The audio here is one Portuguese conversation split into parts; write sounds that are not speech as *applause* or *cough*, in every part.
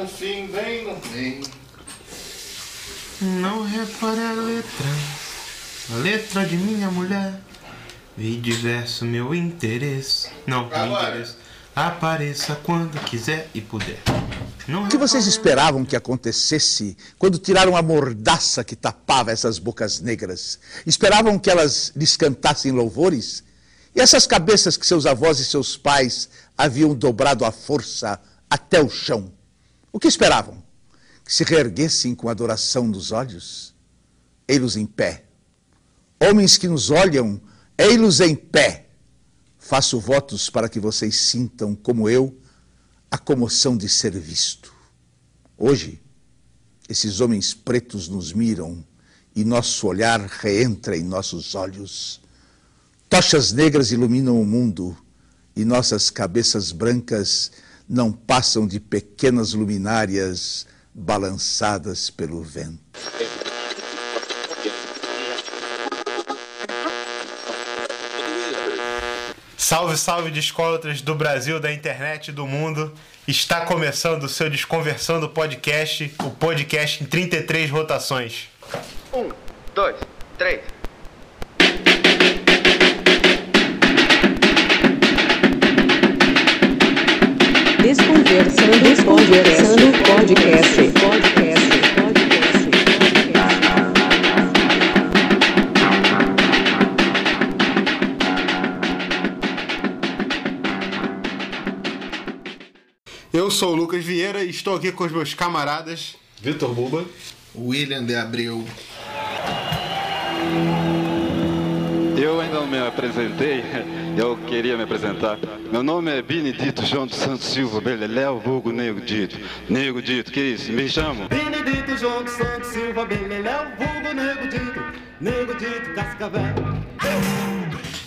no fim, bem no fim. Não repare a letra, a letra de minha mulher. E diverso meu interesse. Não, meu interesse. Apareça quando quiser e puder. Não O que vocês esperavam que acontecesse quando tiraram a mordaça que tapava essas bocas negras? Esperavam que elas lhes cantassem louvores? E essas cabeças que seus avós e seus pais haviam dobrado à força até o chão? O que esperavam? Que se reerguessem com adoração nos olhos? Ei-los em pé. Homens que nos olham, ei-los em pé. Faço votos para que vocês sintam, como eu, a comoção de ser visto. Hoje, esses homens pretos nos miram e nosso olhar reentra em nossos olhos. Tochas negras iluminam o mundo e nossas cabeças brancas não passam de pequenas luminárias balançadas pelo vento. Salve, salve descolatras do Brasil, da internet e do mundo. Está começando o seu Desconversando Podcast, o podcast em 33 rotações. Um, dois, três. Estou aqui com os meus camaradas. Vitor Buba. William de Abreu. Eu ainda não me apresentei, *laughs* eu queria me apresentar. Meu nome é Benedito João dos Santos Silva Beleléu, vulgo Nego Dito. Nego Dito, que isso? Me chamo? Benedito João dos Santos Silva, Beleléu, vulgo Nego Dito, Nego Dito, Cascavel.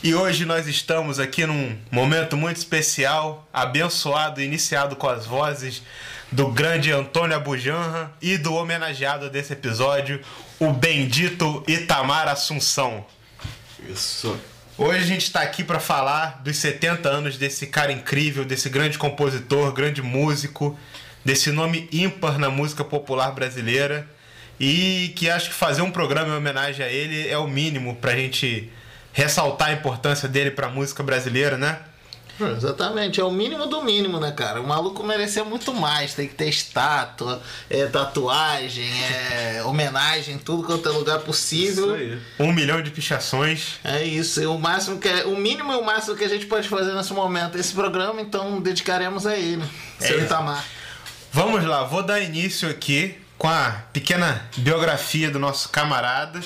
E hoje nós estamos aqui num momento muito especial, abençoado e iniciado com as vozes do grande Antônio Abujanra e do homenageado desse episódio, o bendito Itamar Assunção. Isso. Hoje a gente está aqui para falar dos 70 anos desse cara incrível, desse grande compositor, grande músico, desse nome ímpar na música popular brasileira e que acho que fazer um programa em homenagem a ele é o mínimo para a gente ressaltar a importância dele para a música brasileira, né? Exatamente, é o mínimo do mínimo, né, cara? O maluco merecia muito mais. Tem que ter estátua, é, tatuagem, é, homenagem, tudo quanto é lugar possível. Um milhão de pichações. É isso, e o máximo que é, o mínimo e o máximo que a gente pode fazer nesse momento esse programa, então dedicaremos a ele, seu isso. Itamar. Vamos lá, vou dar início aqui com a pequena biografia do nosso camarada,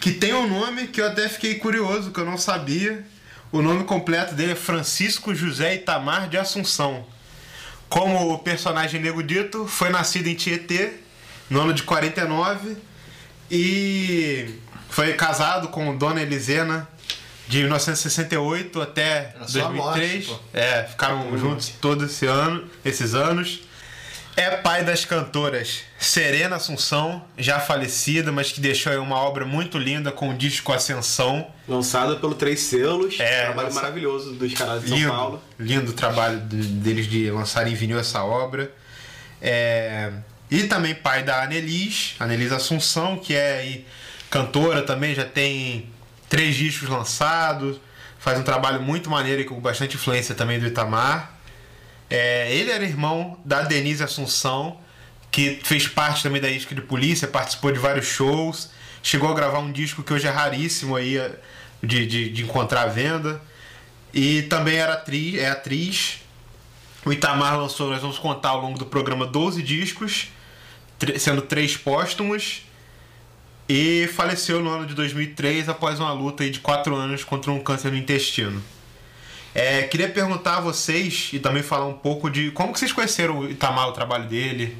que tem um nome que eu até fiquei curioso, que eu não sabia. O nome completo dele é Francisco José Itamar de Assunção. Como o personagem Nego Dito, foi nascido em Tietê, no ano de 49, e foi casado com Dona Elisena de 1968 até A sua 2003. morte, é, ficaram juntos todos esse ano, esses anos. É pai das cantoras Serena Assunção, já falecida, mas que deixou aí uma obra muito linda com o disco Ascensão. Lançada pelo Três Selos. É, trabalho lança- maravilhoso dos caras de São lindo, Paulo. lindo o trabalho de- deles de lançarem em vinil essa obra. É, e também pai da Anelis, Anelis Assunção, que é aí cantora também, já tem três discos lançados, faz um trabalho muito maneiro e com bastante influência também do Itamar. É, ele era irmão da Denise Assunção, que fez parte também da isca de polícia, participou de vários shows, chegou a gravar um disco que hoje é raríssimo aí é, de, de, de encontrar à venda. E também era atriz, é atriz. O Itamar lançou, nós vamos contar ao longo do programa 12 discos, sendo três póstumos. E faleceu no ano de 2003 após uma luta de quatro anos contra um câncer no intestino. É, queria perguntar a vocês e também falar um pouco de como que vocês conheceram o Itamar, o trabalho dele.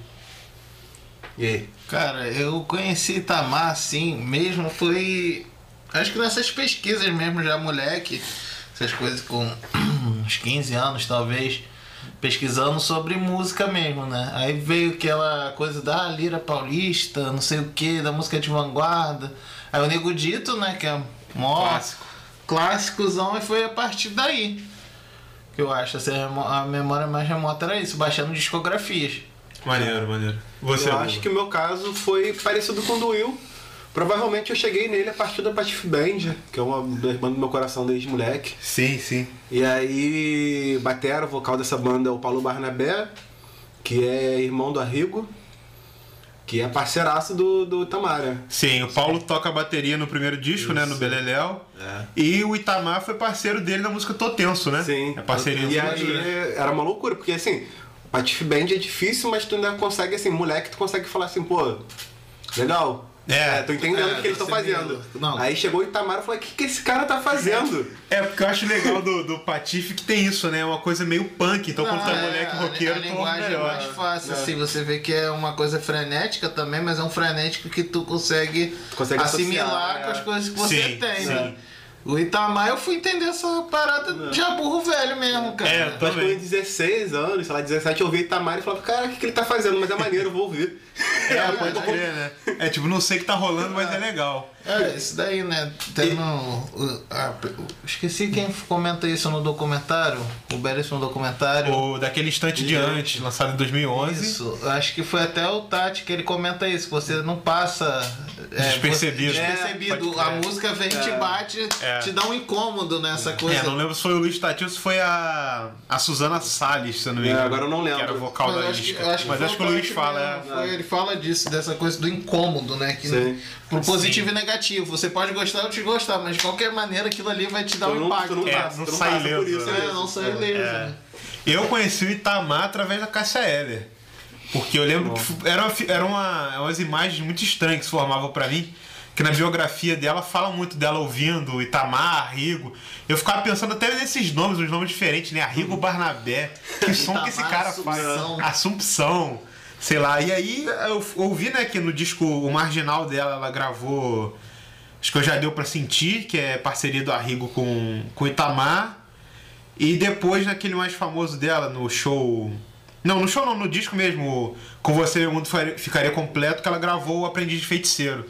E aí? Cara, eu conheci Itamar assim, mesmo foi. Acho que nessas pesquisas mesmo, já moleque, essas coisas com *clears throat* uns 15 anos talvez, pesquisando sobre música mesmo, né? Aí veio aquela coisa da lira paulista, não sei o que, da música de vanguarda. Aí o Nego Dito, né, que é mó Clássico. Clássicozão, e foi a partir daí. Que eu acho, assim, a memória mais remota era isso, baixando discografias. Maneiro, maneiro. Você, eu Buba? acho que o meu caso foi parecido com o do Will. Provavelmente eu cheguei nele a partir da Patife Band, que é uma das bandas do meu coração desde moleque. Sim, sim. E aí, batera, o vocal dessa banda é o Paulo Barnabé, que é irmão do Arrigo, que é parceiraço do, do Tamara. Sim, o Paulo toca a bateria no primeiro disco, né? No Beleléu. É. E o Itamar foi parceiro dele na música Tô Tenso, né? Sim. É parceria E aí era uma loucura, porque assim, Patife Band é difícil, mas tu ainda consegue, assim, moleque, tu consegue falar assim, pô, legal. É. tô entendendo É, o que eles estão fazendo. não. Aí chegou o Itamar e falou, o que, que esse cara tá fazendo? É, porque eu acho legal do, do Patife que tem isso, né? Uma coisa meio punk. Então, quando tu é Não, moleque a- roqueiro, a tu ouve linguagem é mais fácil, assim, você vê que é uma coisa frenética também, mas é um frenético que tu consegue, consegue assimilar associar, com as é. coisas que você Sim, tem, sim. né? O Itamar, eu fui entender essa parada de aburro velho mesmo, cara. É, eu que também. em 16 anos, sei lá, 17, eu ouvi Itamar e falava, cara, o que, que ele tá fazendo? Mas é maneiro, eu vou ouvir. É, pode crer, né? É tipo, não sei o que tá rolando, mas é legal. É, isso daí, né? Tem no, o- a- o- esqueci quem comenta isso no documentário, o belíssimo documentário. O daquele instante de antes, lançado em 2011. Isso, acho que foi até o Tati que ele comenta isso, você não passa é, Despercebido. você- É, despercebido. pode a música vem, te bate, É. te dá um incômodo nessa coisa. É, não lembro se foi o Luiz Tati ou se foi a, a Suzana Salles, se eu não me É, engano. agora eu não lembro. Que era vocal Mas da acho que, acho Mas acho que o Luiz fala, mesmo, é. foi- ele fala disso, dessa coisa do incômodo, né? Que, Sim. pro positivo e negativo. Você pode gostar ou desgostar, mas de qualquer maneira aquilo ali vai te dar Tu um não- impacto. tu não É, passa, não tu não sai ileso, isso né? É, não sai ileso, É. né? Eu conheci o Itamar através da Cássia Eller. Porque eu lembro que fu- eram era uma, umas imagens muito estranhas que se formavam pra mim. Que na biografia dela fala muito dela ouvindo Itamar, Arrigo. Eu ficava pensando até nesses nomes, uns nomes diferentes, né? Arrigo Barnabé. Que som que esse Itamar, cara Assumpção. faz? Assumpção. Sei lá. E aí eu ouvi, né, que no disco o marginal dela ela gravou. Acho que eu já deu pra sentir, que é parceria do Arrigo com, com o Itamar. E depois naquele mais famoso dela, no show. Não, no show não, no disco mesmo, Com Você Meu Mundo Ficaria Completo, que ela gravou o Aprendiz de Feiticeiro.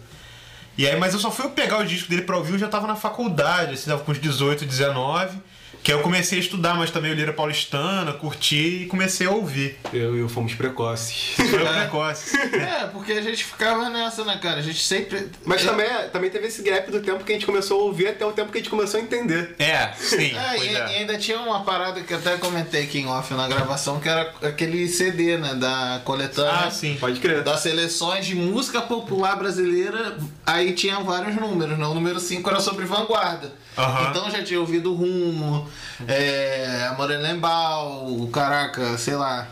E aí, mas eu só fui pegar o disco dele pra ouvir, eu já tava na faculdade, assim, tava com uns 18, 19. Que aí eu comecei a estudar, mas também eu Lira Paulistana, curti e comecei a ouvir. Eu e o Fomos Precoces. Foi precoce. *laughs* É, porque a gente ficava nessa, né, cara? A gente sempre. Mas Eu- também, também teve esse gap do tempo que a gente começou a ouvir até o tempo que a gente começou a entender. É, sim. É, e, é. e ainda tinha uma parada que eu até comentei aqui em off na gravação, que era aquele CD, né, da coletânea. Ah, sim. Pode crer. Das seleções de música popular brasileira, aí tinha vários números, né? O número 5 era sobre vanguarda. Aham. Então já tinha ouvido Rumo, é, Morelenbaum, caraca, sei lá.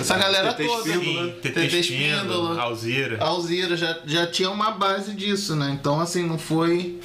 Essa galera TT toda. Espíndola, né? TT Espíndola, Alzira. Alzira já, já tinha uma base disso, né? Então assim, não foi.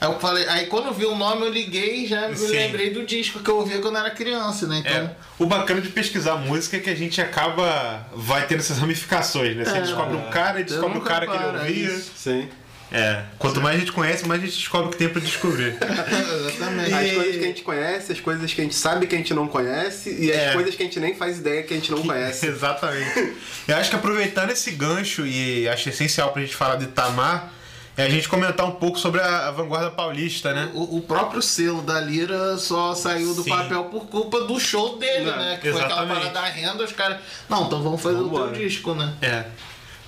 Aí eu falei, aí quando eu vi o nome eu liguei e já me Sim. lembrei do disco que eu ouvia quando era criança, né? Então. É, o bacana de pesquisar música é que a gente acaba. vai tendo essas ramificações, né? Você É. descobre um cara e descobre o cara que ele para, ouvia. isso. Sim. É. Quanto mais a gente conhece, mais a gente descobre o que tem pra descobrir. *laughs* Exatamente. As coisas que a gente conhece, as coisas que a gente sabe que a gente não conhece e as É. coisas que a gente nem faz ideia que a gente não conhece. *laughs* Exatamente. Eu acho que aproveitando esse gancho, e acho essencial pra gente falar de Itamar, é a gente comentar um pouco sobre a, a vanguarda paulista, né? O, o próprio selo da Lira só saiu do Sim. papel por culpa do show dele, É, né? Que foi aquela exatamente. parada da renda, os caras. Não, então vamos fazer o Vambora. teu disco, né? É.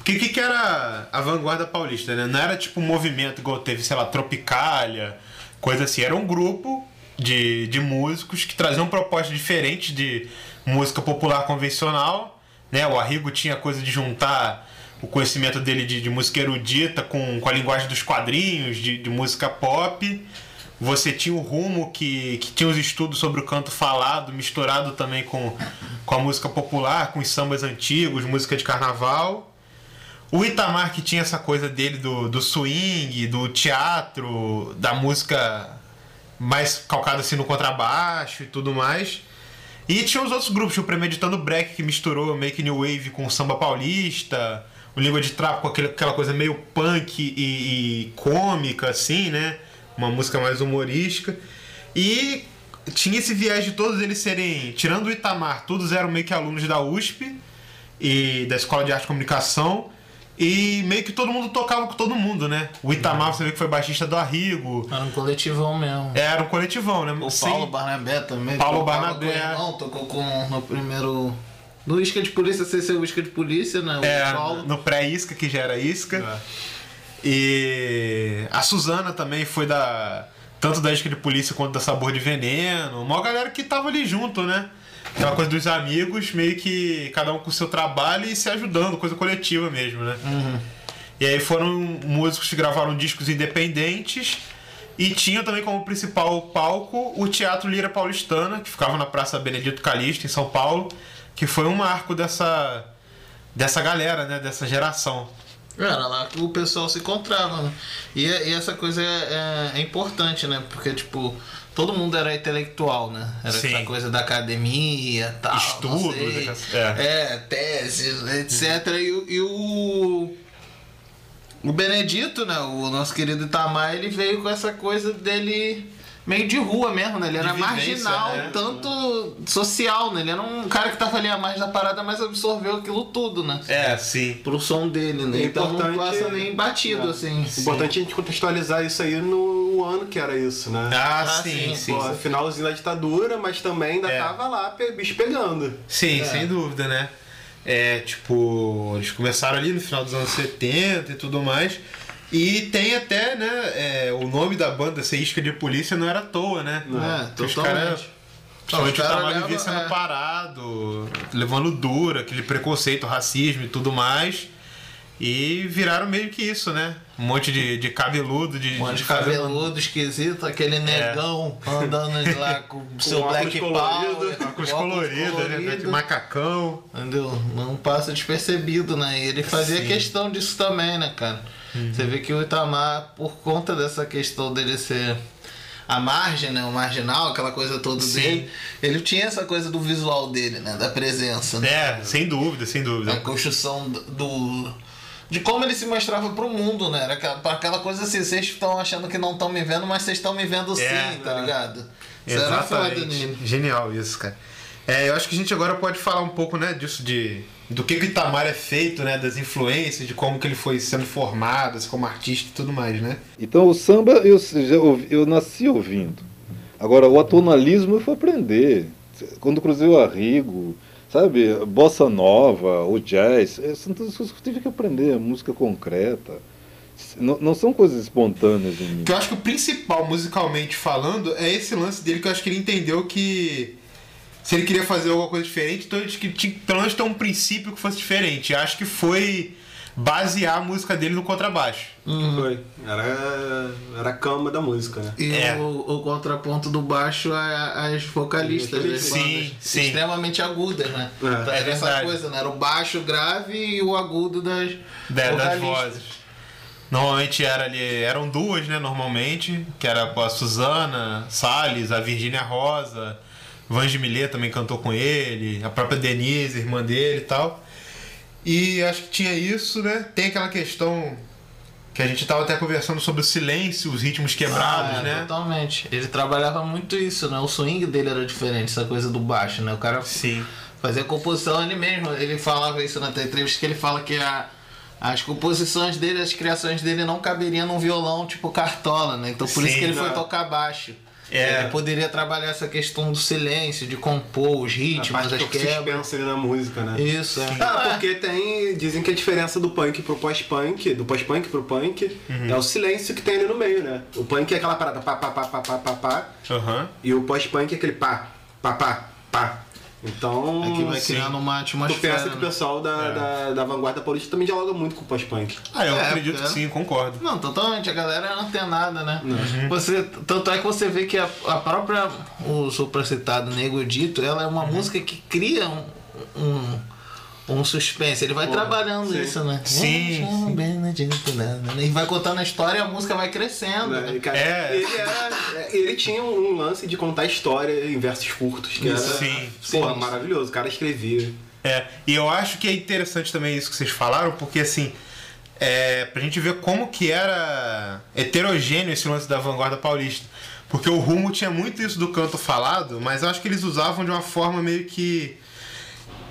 Porque o que, que era a vanguarda paulista, né? Não era tipo um movimento igual teve, sei lá, Tropicália, coisa assim. Era um grupo de, de músicos que traziam propostas diferentes de música popular convencional, né? O Arrigo tinha coisa de juntar o conhecimento dele de, de música erudita com, com a linguagem dos quadrinhos, de, de música pop. Você tinha o Rumo, que, que tinha os estudos sobre o canto falado, misturado também com, com a música popular, com os sambas antigos, música de carnaval. O Itamar, que tinha essa coisa dele do, do swing, do teatro, da música mais calcada assim no contrabaixo e tudo mais. E tinha os outros grupos, o Premeditando Break, que misturou Make New Wave com samba paulista, o Língua de Trapo com aquele- aquela coisa meio punk e, e cômica, assim, né? Uma música mais humorística. E tinha esse viés de todos eles serem, tirando o Itamar, todos eram meio que alunos da USP e da Escola de Arte e Comunicação. E meio que todo mundo tocava com todo mundo, né? O Itamar, você vê que foi baixista do Arrigo. Era um coletivão mesmo. Era um coletivão, né? O Sem- Paulo Barnabé também. Paulo Barnabé. Com o irmão, tocou com no primeiro. No Isca de Polícia, sem ser o Isca de Polícia, né? O É, Paulo. no pré-isca, que já era isca. É. E a Suzana também foi da. Tanto da isca de polícia quanto da sabor de veneno. Uma galera que tava ali junto, né? Aquela coisa dos amigos, meio que cada um com o seu trabalho e se ajudando, coisa coletiva mesmo, né? E aí foram músicos que gravaram discos independentes e tinha também como principal palco o Teatro Lira Paulistana, que ficava na Praça Benedito Calixto, em São Paulo, que foi um marco dessa, dessa galera, né? Dessa geração. Era lá que o pessoal se encontrava, né? E, e essa coisa é, é- é importante, né? Porque, tipo, todo mundo era intelectual, né? Era Sim. essa coisa da academia, tal, Estudos, sei. é. é. teses, etc. E, o- e o... O Benedito, né? O nosso querido Itamar, ele veio com essa coisa dele meio de rua mesmo, né? Ele era marginal, né? tanto social, né? Ele era um cara que tava ali a mais da parada, mas absorveu aquilo tudo, né? É, sim. Pro som dele, né? É então não passa nem batido, É. assim. Importante a gente contextualizar isso aí no ano que era isso, né? Ah, Ah, sim, sim, sim. Pô, finalzinho da ditadura, mas também ainda É. tava lá, bicho pegando. Sim, sem dúvida, né? É, tipo, eles começaram ali no final dos anos 70 e tudo mais. E tem até, né, é, o nome da banda ser Isca de Polícia não era à toa, né? É, Porque os totalmente. caras- Principalmente o Tamar vivia sendo é. parado, levando dura, aquele preconceito, racismo e tudo mais. E viraram meio que isso, né? Um monte de, de cabeludo, de, Um monte de fazer- cabeludo esquisito, aquele negão andando lá com o *laughs* seu Black colorido, Power. Óculos com coloridos, né? De colorido, macacão. Entendeu? Não passa despercebido, né? E ele fazia Sim. Questão disso também, né, cara? Você vê que o Itamar, por conta dessa questão dele ser a margem, né? O marginal, aquela coisa toda Sim. dele, ele tinha essa coisa do visual dele, né? Da presença. Né? É, sem dúvida, sem a dúvida. construção do-. De como ele se mostrava pro mundo, né? Era aquela, aquela coisa assim, vocês estão achando que não estão me vendo, mas vocês estão me vendo sim, É, tá é. ligado? Isso era foda nele. Genial isso, cara. É, eu acho que a gente agora pode falar um pouco, né, disso de do que, que o Itamar é feito, né, das influências, de como que ele foi sendo formado, assim, como artista e tudo mais, né? Então o samba eu, ouvi- eu nasci ouvindo. Agora o atonalismo eu fui aprender. Quando cruzei o Arrigo, sabe, bossa nova, o jazz, eh, são todas coisas que eu tive que aprender, música concreta. Não, não são coisas espontâneas em mim. Que eu acho que o principal, musicalmente falando, é esse lance dele que eu acho que ele entendeu que se ele queria fazer alguma coisa diferente, então ele tinha que tinha pelo menos ter um princípio que fosse diferente. Acho que foi basear a música dele no contrabaixo. Foi. Era, era a cama da música, né? E É. o, o contraponto do baixo é as vocalistas das Sim, bandas sim. extremamente agudas, né? É. Então, É era essa coisa, né? Era o baixo grave e o agudo das Da- das vozes. Normalmente era ali, eram duas, né, normalmente, que era a Suzana, Salles, a Virgínia Rosa, Vange Millet também cantou com ele, a própria Denise, irmã dele e tal. E acho que tinha isso, né? Tem aquela questão que a gente tava até conversando sobre o silêncio, os ritmos quebrados, Ah, né? Totalmente. Ele trabalhava muito isso, né? O swing dele era diferente, essa coisa do baixo, né? O cara Sim. fazia composição ele mesmo. Ele falava isso na entrevista que ele fala que a, as composições dele, as criações dele não caberiam num violão tipo cartola, né? Então por isso Sim, que ele foi né? tocar baixo. É. Ele poderia trabalhar essa questão do silêncio, de compor os ritmos, as quebras. ali na música, né? Isso, é. Ah, porque tem. Dizem que a diferença do punk pro pós-punk, do pós-punk pro punk, é o silêncio que tem ali no meio, né? O punk é aquela parada pá, pá, pá, pá, pá, pá, pá, Aham. e o pós-punk é aquele pá, pá, pá, pá. Então. É que vai sim, criando uma Tu atmosfera. pensa que o né? pessoal da, da, da vanguarda paulista também dialoga muito com o pós-punk. Ah, eu É, acredito que é. sim, concordo. Não, totalmente. A galera é antenada, né? Uhum. Você, tanto é que você vê que a, a própria, o supracitado Nego Dito, ela é uma Uhum. música que cria um, um, um suspense. Ele vai trabalhando sim. isso, né? Sim, Chama Benedito, né? E vai contando a história e a música vai crescendo. Né? Né? E, cara, É. ele, era, ele tinha um lance de contar história em versos curtos, que era Sim, porra, sim. maravilhoso. O cara escrevia. É, e eu acho que é interessante também isso que vocês falaram, porque assim, é, pra gente ver como que era heterogêneo esse lance da vanguarda paulista. Porque o Rumo tinha muito isso do canto falado, mas eu acho que eles usavam de uma forma meio que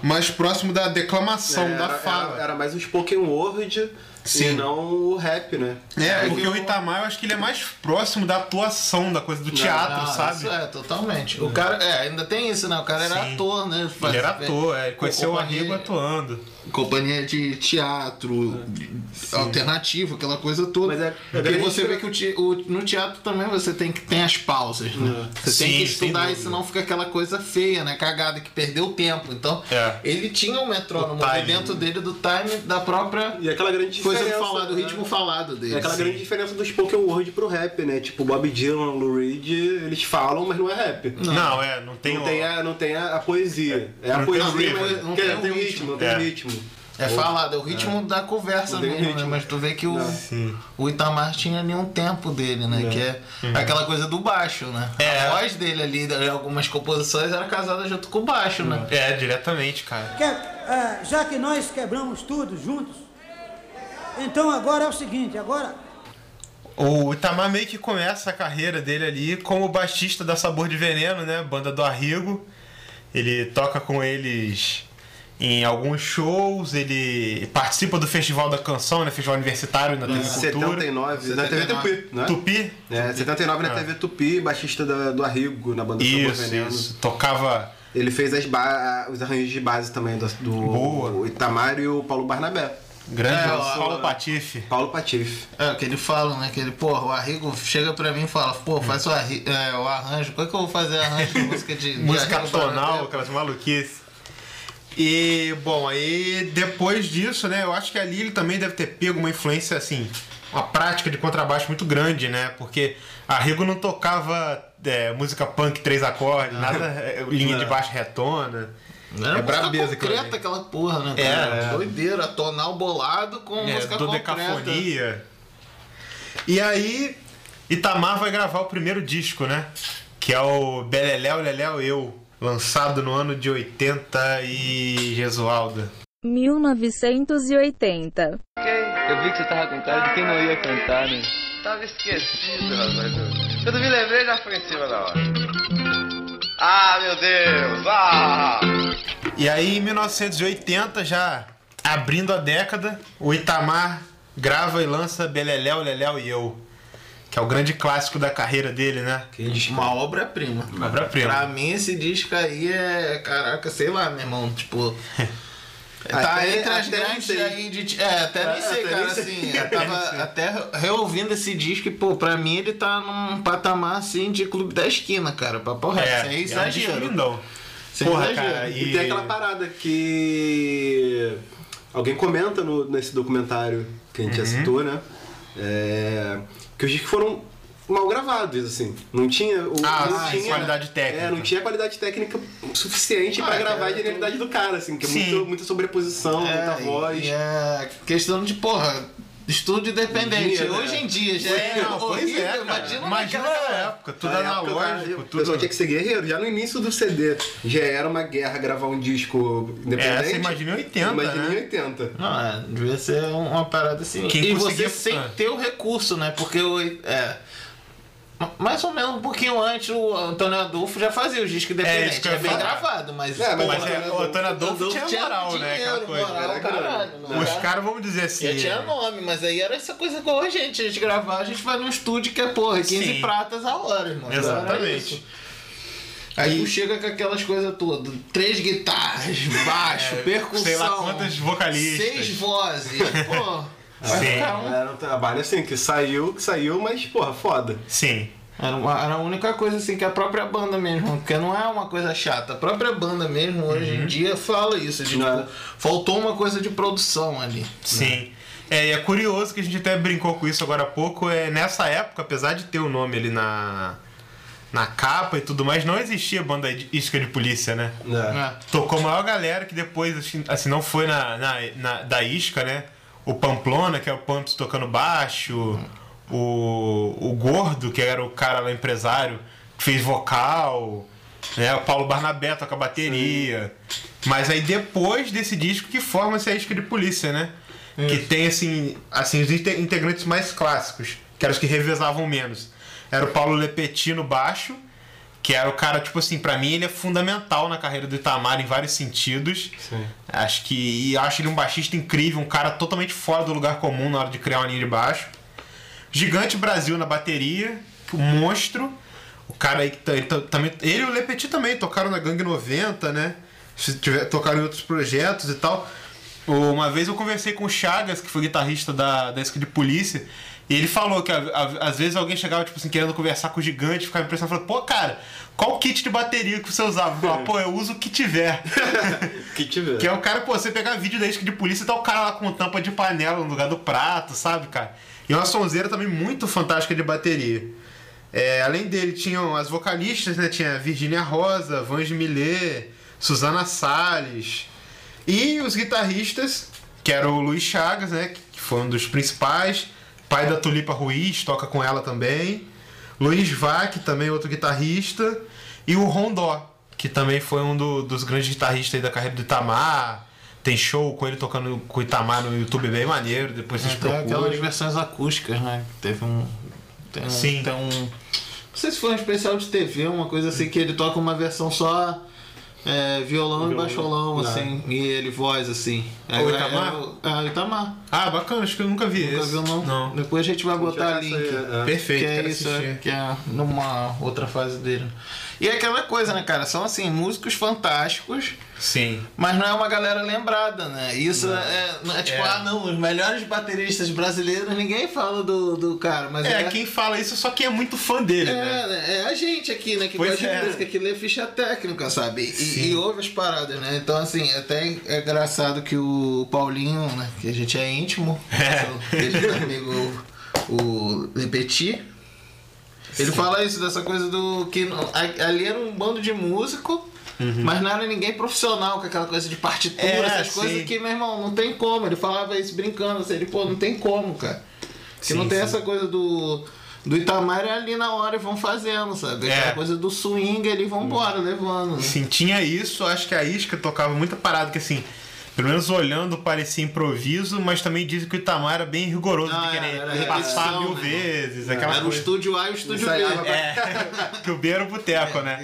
mais próximo da declamação, É, da era, fala. Era, era mais um spoken word Sim. e não o rap, né? É, porque que o o- Itamar eu acho que ele é mais próximo da atuação, da coisa do teatro, Ah, sabe? Isso é, totalmente. O cara, é, ainda tem isso, né? O cara era Sim. ator, né? Ele era ator, é, conheceu o Arrigo atuando. Companhia de teatro, alternativo, aquela coisa toda. Mas é- é Porque você vê diferença. que o te- o- no teatro também você tem que tem as pausas, né? Você Sim, tem que estudar, e senão fica aquela coisa feia, né? Cagada, que perdeu tempo. Então, É. ele tinha um metrônomo O dentro dele do time da própria E aquela grande coisa diferença. do falado, né? ritmo falado dele. É aquela grande diferença do spoken word pro rap, né? Tipo, Bob Dylan, Lou Reed, eles falam, mas não é rap. Não, é, não tem Não o- tem, a, não tem a, a poesia. É a Não poesia, tem o mas não tem o tem o ritmo. não tem É. o ritmo. É falado, é o ritmo da conversa Não tem mesmo, ritmo. né? Mas tu vê que o, o Itamar tinha nenhum tempo dele, né? Que é aquela coisa do baixo, né? É. A voz dele ali, em algumas composições, era casada junto com o baixo, né? É, diretamente, cara. Que- é, já que nós quebramos tudo juntos, então agora é o seguinte, agora O Itamar meio que começa a carreira dele ali como baixista da Sabor de Veneno, né? Banda do Arrigo. Ele toca com eles em alguns shows, ele participa do Festival da Canção, né? Festival Universitário na TV Cultura. 79, na TV Tupi, né? Tupi? É, 79 na Ah. TV Tupi, baixista da- do Arrigo, na banda Sabor Isso, Veneno. isso. Tocava. Ele fez as ba- os arranjos de base também do, do Boa. Itamar e o Paulo Barnabé. Grande É, o- Paulo Patife. Paulo Patife. É, que ele fala, né? Que ele, porra, o Arrigo chega pra mim e fala, pô, faz o, arri- é, o arranjo. Como é que eu vou fazer arranjo de música de. *laughs* Música tonal, aquelas maluquices. E, bom, aí depois disso, né, eu acho que ali ele também deve ter pego uma influência, assim, uma prática de contrabaixo muito grande, né? Porque a Rigo não tocava é, música punk três acordes, nada, é, linha de baixo retona. Era é brabeza concreta aquela porra, né? É, cara? é. Doideira, tonal bolado com É, música concreta. dodecafonia. E aí, Itamar vai gravar o primeiro disco, né? Que é o Beleléu, Leléu, Eu, lançado no ano de 80 e Jesualda. 1980. Eu vi que você tava com cara de quem não ia cantar, né? Tava esquecido, rapaz. Quando me lembrei, já foi em cima da hora. Ah, meu Deus! Ah! E aí, em 1980, já abrindo a década, o Itamar grava e lança Beleléu, Leléu e Eu, que é o grande clássico da carreira dele, né? Uma obra-prima. Obra-prima. Pra mim, esse disco aí é. Caraca, sei lá, meu irmão. Tipo. *laughs* Tá Até- entre as grandes aí de. É, até nem É, sei, cara. nem. Assim, *laughs* eu tava até reouvindo esse disco e, pô, pra mim ele tá num patamar assim de clube da esquina, cara. Papo reto. É, sem é disco exagero. lindão. Sem Porra, exagero. cara, E... e... tem aquela parada que alguém comenta no- nesse documentário que a gente já citou, né? É, que os discos foram mal gravados, assim. Não tinha. O, Ah, não sim, tinha qualidade técnica. É, não tinha qualidade técnica suficiente Ah, pra gravar cara, a genialidade do cara, assim, que é muito, muita sobreposição, É, muita e- voz. e é questão de, porra, estúdio independente. Dia, né? Hoje em dia já é, Não, pois horrível. é, cara. imagina, Imagina naquela época, tudo Na época, analógico, O tudo... pessoal tinha que ser guerreiro. Já no início do CD já era uma guerra gravar um disco independente. É, você imagina em 80, Imagina né? em 80. Não, é, devia ser uma parada assim. Quem e conseguia- você sem Ah. ter o recurso, né? Porque o. É. Mais ou menos um pouquinho antes o Antônio Adolfo já fazia os discos independentes. isso que É, eu ia bem gravado, mas. É, mas- Mas é, o Antônio Adolfo Adolfo tinha moral, né? Aquela dinheiro, coisa. moral, grana. caralho, não Os caras, vamos dizer assim... Já tinha nome, mas aí era essa coisa igual a gente. A gente gravar, a gente vai num estúdio que é, porra, 15 Sim. pratas a hora, irmão. Exatamente. Aí tu chega com aquelas coisas todas. Três guitarras, baixo, percussão. É, sei lá quantas vocalistas. Seis vozes. *laughs* Pô. Sim. Era um trabalho assim, que saiu, que saiu, mas, porra, foda. Sim. Era, uma- era a única coisa assim que a própria banda mesmo, porque não é uma coisa chata. A própria banda mesmo, hoje Uhum. em dia, fala isso. De, Não. tipo, faltou uma coisa de produção ali. Sim. É, e é curioso que a gente até brincou com isso agora há pouco. É, nessa época, apesar de ter o nome ali na, na capa e tudo mais, não existia banda de- isca de polícia, né? É. Tocou a maior galera que depois, assim, assim, não foi na, na, na- da isca, né? O Pamplona, que é o Pamps tocando baixo. O, o Gordo, que era o cara lá, empresário, que fez vocal. Né? O Paulo Barnabé toca bateria. Mas aí depois desse disco que forma-se a isca de polícia, né? Que tem, assim, assim, os inte- integrantes mais clássicos, que eram os que revezavam menos. Era o Paulo Lepeti no baixo, Que era o cara, tipo assim, pra mim ele é fundamental na carreira do Itamar em vários sentidos. Sim. Acho que. E acho ele um baixista incrível, um cara totalmente fora do lugar comum na hora de criar uma linha de baixo. Gigante Brasil na bateria, um monstro. O cara aí que ele também. Ele e o Lepetit também tocaram na Gangue 90, né? Se tiver, tocaram em outros projetos e tal. Uma vez eu conversei com o Chagas, que foi guitarrista da, da Esca de Polícia, e ele falou que a- a- às vezes alguém chegava, tipo assim, querendo conversar com o gigante, ficava impressionado, falando, pô, cara, qual kit de bateria que você usava? Falava, pô, eu uso o que tiver. *laughs* Que tiver. Que é o cara, pô, você pegar vídeo da isca de polícia e tá o cara lá com tampa de panela no lugar do prato, sabe, cara? E uma sonzeira também muito fantástica de bateria. É, além dele, tinham as vocalistas, né? Tinha Virginia Rosa, Vange Millet, Suzana Salles. E os guitarristas, que era o Luiz Chagas, né? Que foi um dos principais. Pai da Tulipa Ruiz, toca com ela também. Luiz Vac, também outro guitarrista. E o Rondó, que também foi um do- dos grandes guitarristas aí da carreira do Itamar. Tem show com ele tocando com o Itamar no YouTube bem maneiro, depois vocês Tem aquelas procuram. versões acústicas, né? Teve um. Tem um, Sim. Tem um. Não sei se foi um especial de TV, uma coisa assim, que ele toca uma versão só. é, violão, e Violão. baixolão, Ah. assim, e ele voz assim. O Itamar? É, é, o Itamar. Ah, bacana, acho que eu nunca vi Nunca esse. viu, não? Não. Depois a gente vai botar link. aí, é. Perfeito, que é quero isso, assistir. é, que é numa outra fase dele. E é aquela coisa, né, cara? São assim, músicos fantásticos, Sim. mas não é uma galera lembrada, né? Isso é, não é tipo, É. ah, não, os melhores bateristas brasileiros, ninguém fala do, do cara, mas É, quem fala isso só quem é muito fã dele, é, né? né? é a gente aqui, né? Que Pois gosta é. de música, que lê ficha técnica, sabe? E, e ouve as paradas, né? Então, assim, até é engraçado que o Paulinho, né? Que a gente é íntimo, É. é amigo, o Lepetit. Ele fala isso, dessa coisa do. que ali era um bando de músico. Mas não era ninguém profissional com aquela coisa de partitura, Uhum. É, essas sim. coisas que, meu irmão, não tem como. Ele falava isso brincando, assim, ele, pô, não tem como, cara. Se Sim, não tem sim. essa coisa do. Do Itamar é ali na hora e vão fazendo, sabe? É. Aquela coisa do swing ali, vão embora, levando. né? Sim, tinha isso, acho que a Isca tocava muita parada que assim, pelo menos olhando parecia improviso, mas também dizem que o Itamar era bem rigoroso Ah, de era- querer era passar repetição, mil né? vezes, aquela Era o coisa. estúdio A e o estúdio B. É, *laughs* que o B era o boteco, né?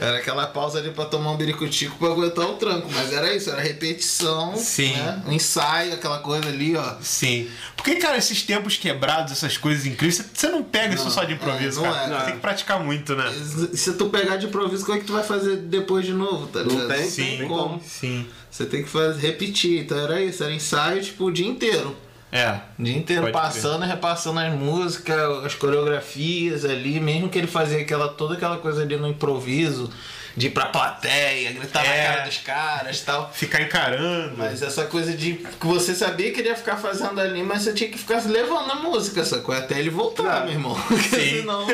Era aquela pausa ali pra tomar um biricutico pra aguentar o tranco. Mas era isso, era repetição. Sim. Né? Um ensaio, aquela coisa ali, ó. Sim. Porque, cara, esses tempos quebrados, essas coisas incríveis, você- não pega isso Não, só de improviso, é, não cara. é. Você tem que praticar muito, né? Se tu pegar de improviso, como é que tu vai fazer depois de novo, tá Não ligado? tem, Sim. tem como. Sim. Você tem que fazer, repetir. Então era isso, era ensaio tipo o dia inteiro. É. O dia inteiro passando e repassando as músicas, as coreografias ali, mesmo que ele fazia aquela, toda aquela coisa ali no improviso, de ir pra plateia, gritar É. na cara dos caras e tal. Ficar encarando. Mas essa coisa de que você sabia que ele ia ficar fazendo ali, mas você tinha que ficar levando a música, sacou? Até ele voltar, Ah, meu irmão. *laughs* Porque sim. senão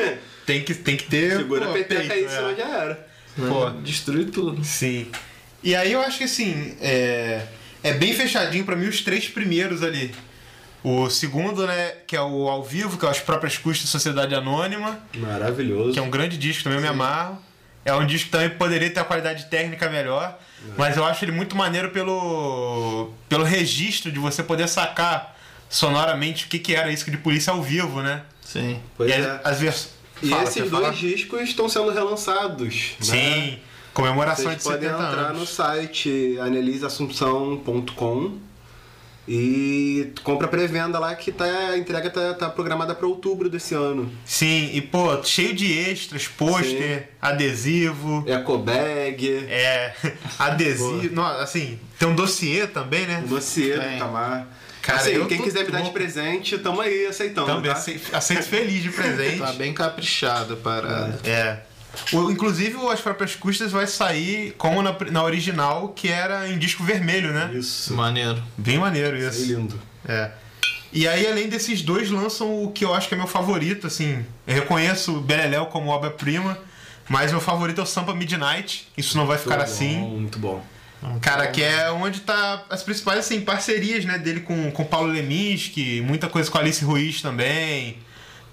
Tem que, tem que ter. Segura pô, a peteca peito, aí, é. senão já era. Pô. destrui tudo. Sim. E aí eu acho que assim, é, é bem fechadinho pra mim os três primeiros ali. O segundo, né, que é o ao vivo, que é as próprias custas Sociedade Anônima, Maravilhoso. que é um grande disco, também eu me amarro. É um disco que também poderia ter a qualidade técnica melhor, mas eu acho ele muito maneiro pelo, pelo registro de você poder sacar sonoramente o que, que era isso de polícia ao vivo, né? Sim. Pois e é. as, as vers- E Fala, esses dois falar? discos estão sendo relançados. né? Comemoração Vocês de podem 70 entrar anos. no site aneliseassumpção.com e compra pré-venda lá que tá, a entrega tá, tá programada para outubro desse ano. Sim, e pô, cheio de extras, pôster, adesivo. Ecobag, É, *laughs* adesivo. Não, assim, tem um dossiê também, né? dossiê Tem. do Itamar. Cara, assim, eu quem tô quiser me dar de presente, tamo aí aceitando. Também tá? aceito, aceito feliz de presente. Tá bem caprichado a parada. É. O, inclusive, o As Próprias Custas vai sair como na, na original, que era em disco vermelho, né? Isso. Maneiro. Bem maneiro É isso. lindo. É. E aí, além desses dois, lançam o que eu acho que é meu favorito, assim. Eu reconheço o Beleléu como obra-prima, mas meu favorito é o Sampa Midnight. Isso não vai ficar Muito assim. bom, muito bom. Cara, que é onde tá as principais assim, parcerias né, dele com, com Paulo Leminski, muita coisa com Alice Ruiz também.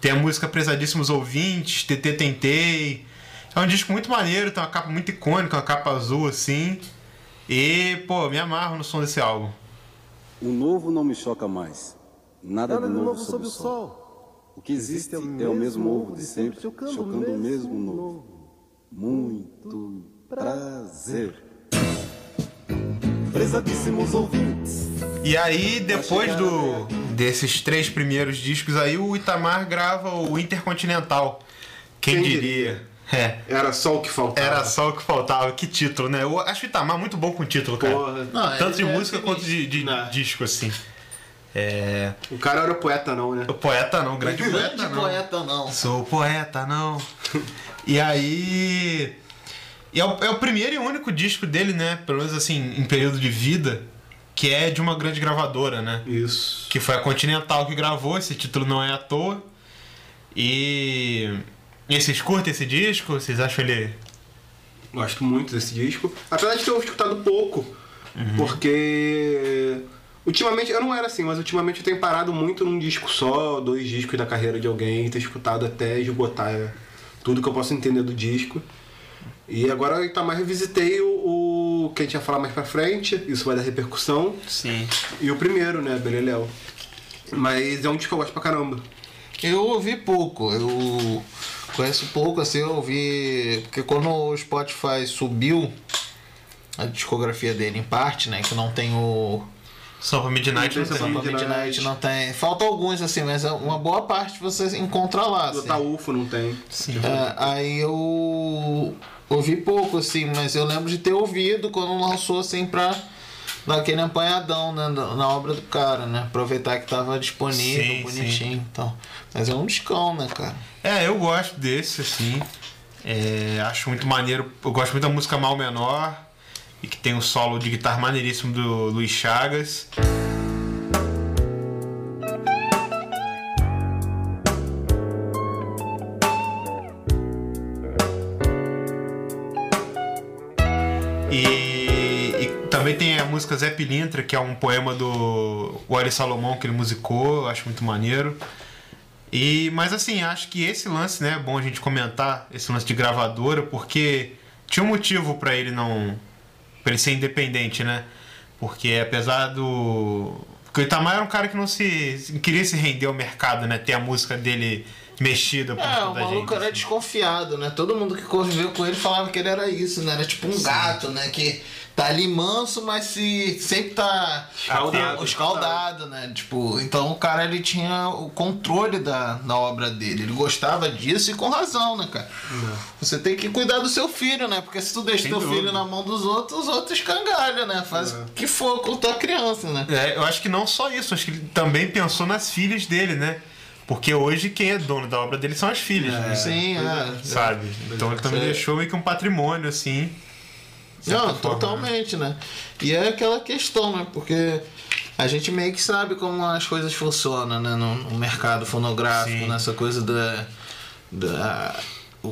Tem a música Presadíssimos Ouvintes, TT Tentei. É um disco muito maneiro, tem uma capa muito icônica, uma capa azul assim. E, pô, me amarro no som desse álbum. O novo não me choca mais. Nada, de novo, sob o sol. O que existe é o mesmo ovo de sempre, chocando o mesmo novo. Muito prazer. Prezadíssimos ouvintes. E aí, depois do desses três primeiros discos aí, o Itamar grava o Intercontinental. Quem, Quem diria? É. Era só o que faltava. Era só o que faltava. Que título, né? Eu acho o Itamar muito bom com título, cara. Porra. Não, Tanto de é música sinistro. quanto de, de disco, assim. É. O cara era poeta, não, né? O poeta não, grande poeta Grande não. poeta não. Sou poeta, não. e aí. E é o, é o primeiro e único disco dele, né? Pelo menos assim, em período de vida, que é de uma grande gravadora, né? Isso. Que foi a Continental que gravou, esse título não é à toa. E. E vocês curtem esse disco? Vocês acham ele. Gosto muito desse disco. Apesar de ter escutado pouco. Porque. Ultimamente, eu não era assim, mas ultimamente eu tenho parado muito num disco só, dois discos da carreira de alguém, e ter escutado até esgotar tudo que eu posso entender do disco. E agora eu Itamar revisitei o, o que a gente ia falar mais pra frente, isso vai dar repercussão. Sim. E o primeiro, né, Beleléu. Mas é um disco que eu gosto pra caramba. Eu ouvi pouco, eu conheço pouco, assim, eu ouvi. Porque quando o Spotify subiu a discografia dele em parte, né? Que não tem o. Só pra Midnight não Só tem. pra Midnight não tem. Faltam alguns, assim, mas é uma boa parte você encontra lá. Assim. Taúfo não tem. Sim. É, aí eu ouvi pouco, assim, mas eu lembro de ter ouvido quando lançou, assim, pra naquele apanhadão, né, na, obra do cara, né? Aproveitar que tava disponível, Sim, bonitinho então. Mas é um discão, né, cara? É, eu gosto desse, assim. É, acho muito maneiro. Eu gosto muito da música Mal Menor. E que tem o solo de guitarra maneiríssimo do Luiz Chagas. E, e também tem a música Zé Pilintra, que é um poema do Wally Salomão que ele musicou, eu acho muito maneiro. E, mas assim, acho que esse lance, né, é bom a gente comentar, esse lance de gravadora, porque tinha um motivo pra ele não. pra ele ser independente, né? Porque apesar do. Porque o Itamar era um cara que não se. queria se render ao mercado, né? Ter a música dele mexida por É, o toda gente. maluco era desconfiado, né? Todo mundo que conviveu com ele falava que ele era isso, né? Era tipo um gato, né? Que tá ali manso, mas se sempre tá Escaldado. escaldado, né? Tipo, então o cara ele tinha o controle da, da obra dele. Ele gostava disso e com razão, né, cara? Você tem que cuidar do seu filho, né? Porque se tu deixa Sem teu dúvida. filho na mão dos outros, os outros cangalham, né? Faz o que for com tua criança, né? É, eu acho que não só isso, acho que ele também pensou nas filhas dele, né? Porque hoje quem é dono da obra dele são as filhas, né? Sim, é. Sabe? Então ele também É. deixou meio que um patrimônio, assim. Não, forma, totalmente, né? E é aquela questão, né? Porque a gente meio que sabe como as coisas funcionam, né? No, no mercado fonográfico, Sim. nessa coisa da. da o,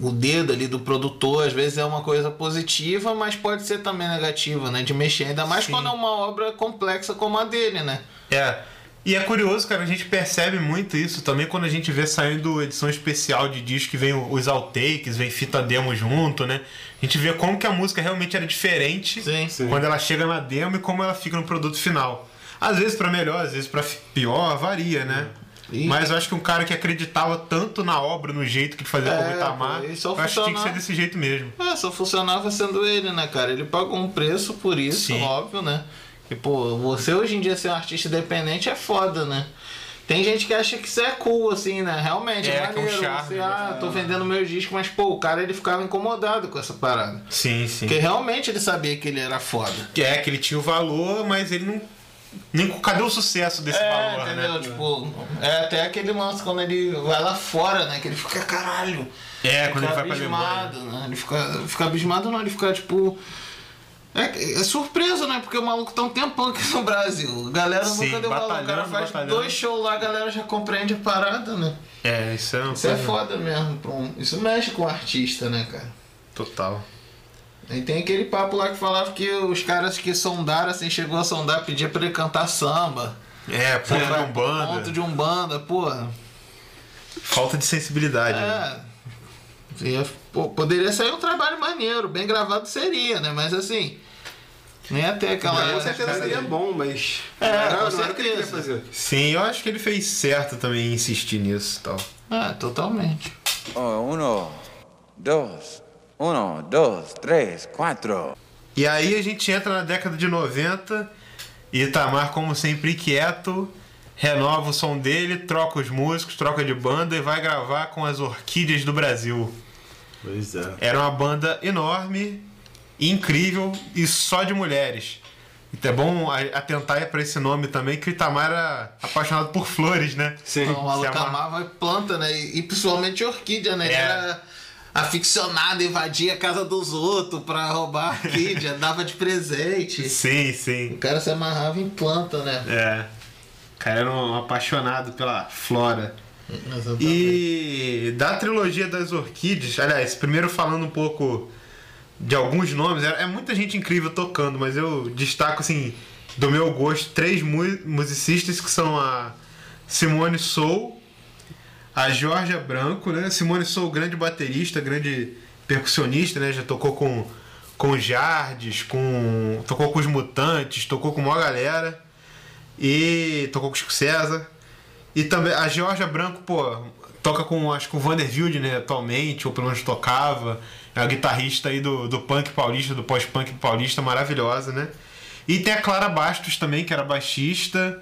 o dedo ali do produtor, às vezes é uma coisa positiva, mas pode ser também negativa, né? De mexer, ainda mais Sim. quando é uma obra complexa como a dele, né? É. E é curioso, cara, a gente percebe muito isso também quando a gente vê saindo edição especial de disco que vem os outtakes, vem fita demo junto, né? A gente vê como que a música realmente era diferente Sim. quando ela chega na demo e como ela fica no produto final. Às vezes pra melhor, às vezes pra fi- pior, varia, né? E- Mas eu acho que um cara que acreditava tanto na obra, no jeito que fazia É, como Itamar, só eu acho que tinha que ser desse jeito mesmo. É, só funcionava sendo ele, né, cara? Ele pagou um preço por isso, Sim. óbvio, né? E, pô, você hoje em dia ser um artista independente é foda, né? Tem gente que acha que isso é cool, assim, né? Realmente, é, É, que é um maneiro. charme, você, né? ah, tô vendendo meus discos, mas, pô, o cara ele ficava incomodado com essa parada. Sim, sim. Porque realmente ele sabia que ele era foda. Que é, que ele tinha o valor, mas ele não. Nem, cadê o sucesso desse é, valor, entendeu? né? Tipo, é até aquele lance quando ele vai lá fora, né? Que ele fica, caralho. É, quando ele vai pra abismado, né? Ele fica, fica abismado, não, ele fica tipo. É, é surpresa, né? Porque o maluco tá um tempão aqui no Brasil. A galera Sim, nunca deu valor. O cara faz batalhando. dois shows lá, a galera já compreende a parada, né? É, isso é uma Isso é foda mesmo. um- Isso mexe com o artista, né, cara? Total. E tem aquele papo lá que falava que os caras que sondaram, assim, chegou a sondar, pedia pra ele cantar samba. É, ponto de Vai, umbanda. Ponto de umbanda, porra. Falta de sensibilidade. né? É. Ia- pô, poderia sair um trabalho maneiro, bem gravado seria, né? Mas assim. Nem até aquela. com certeza seria bom, mas. É, não, era- com o que ele queria certeza. fazer. Sim, eu acho que ele fez certo também em insistir nisso e tal. Ah, totalmente. Oh, uno, dos, Um, dois, três, quatro. E aí a gente entra na década de 90 e Itamar, como sempre, quieto, renova o som dele, troca os músicos, troca de banda e vai gravar com as Orquídeas do Brasil. Pois é. Era uma banda enorme, incrível e só de mulheres. Então é bom a- atentar para esse nome também, que o Itamar era apaixonado por flores, né? Sim. Então, o amarra- amava planta, né? E, e principalmente orquídea, né? Ele É. era aficionado, invadia a casa dos outros pra roubar orquídea, *laughs* dava de presente. Sim, sim. O cara se amarrava em planta, né? É. O cara era um apaixonado pela flora. Exatamente. E da trilogia das orquídeas, aliás, primeiro falando um pouco de alguns nomes, é, é muita gente incrível tocando, mas eu destaco assim, do meu gosto, três mu- musicistas que são a Simone Soul, a Georgia Branco, né? Simone Soul, grande baterista, grande percussionista, né? Já tocou com com Jardes, com tocou com os Mutantes, tocou com uma galera e tocou com o Chico César. E também a Georgia Branco, pô, toca com acho que o Vander né, atualmente, ou pelo menos tocava. É uma guitarrista aí do, do punk paulista, do pós-punk paulista, maravilhosa, né? E tem a Clara Bastos também, que era baixista.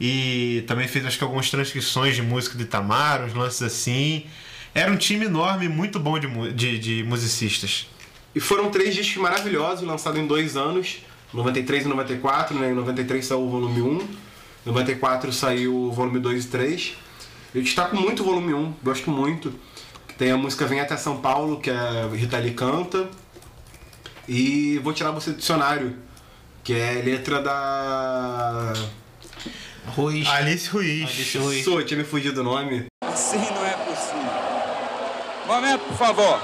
E também fez acho que algumas transcrições de música de Itamar, uns lances assim. Era um time enorme, muito bom de, de, de musicistas. E foram três discos maravilhosos, lançados em dois anos, 93 e 94, né? Em 93 saiu o volume 1, em 94 saiu o volume 2 e 3. Eu destaco muito o volume 1, gosto muito. Tem a música Vem Até São Paulo, que a Rita Lee canta. E Vou Tirar Você do Dicionário, que é letra da... Ruiz. Alice Ruiz. Alice Ruiz. Sou, tinha me fugido o nome. Assim não é possível. Momento, por favor.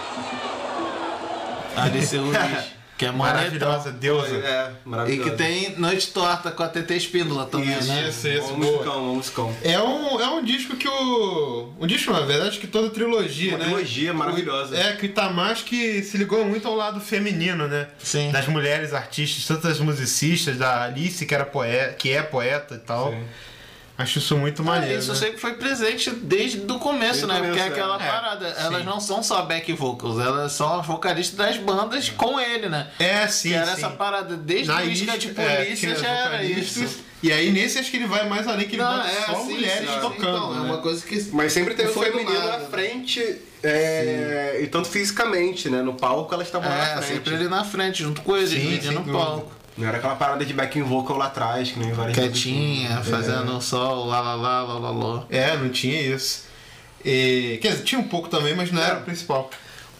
Alice Ruiz. *laughs* Que é Maravilhosa, deusa. É, E maravilhoso. que tem Noite Torta com a TT Espíndola também, Isso, né? Isso, isso, Um musicão, um musicão. É um, é um disco que o. Um disco, na verdade, que toda trilogia, Uma né? trilogia maravilhosa. É, que o Itamar acho que se ligou muito ao lado feminino, né? Sim. Das mulheres artistas, tanto das musicistas, da Alice, que, era poeta, que é poeta e tal. Sim. Acho isso muito Ah, maneiro. isso né? sempre foi presente desde o começo, Desde né? Porque é aquela é. parada. Elas sim. não são só back vocals, elas são as vocalistas das bandas com ele, né? É, sim. que era sim. essa parada, desde Na o Isca de é, Polícia já era isso. E aí nesse acho que ele vai mais além, que ele Não, bota é, só sim, mulheres sim, tocando. então, né? É uma coisa que. Mas sempre teve o foi feminino nada, na né? frente, é, e tanto fisicamente, né? No palco elas estavam lá É, na frente. sempre ele na frente, junto com ele, Sim, sem no palco. Não era aquela parada de backing vocal lá atrás, que nem várias Quietinha, É. fazendo um sol, lá lá lá lá lá lá. É, não tinha isso. E, quer dizer, tinha um pouco também, mas não era o principal.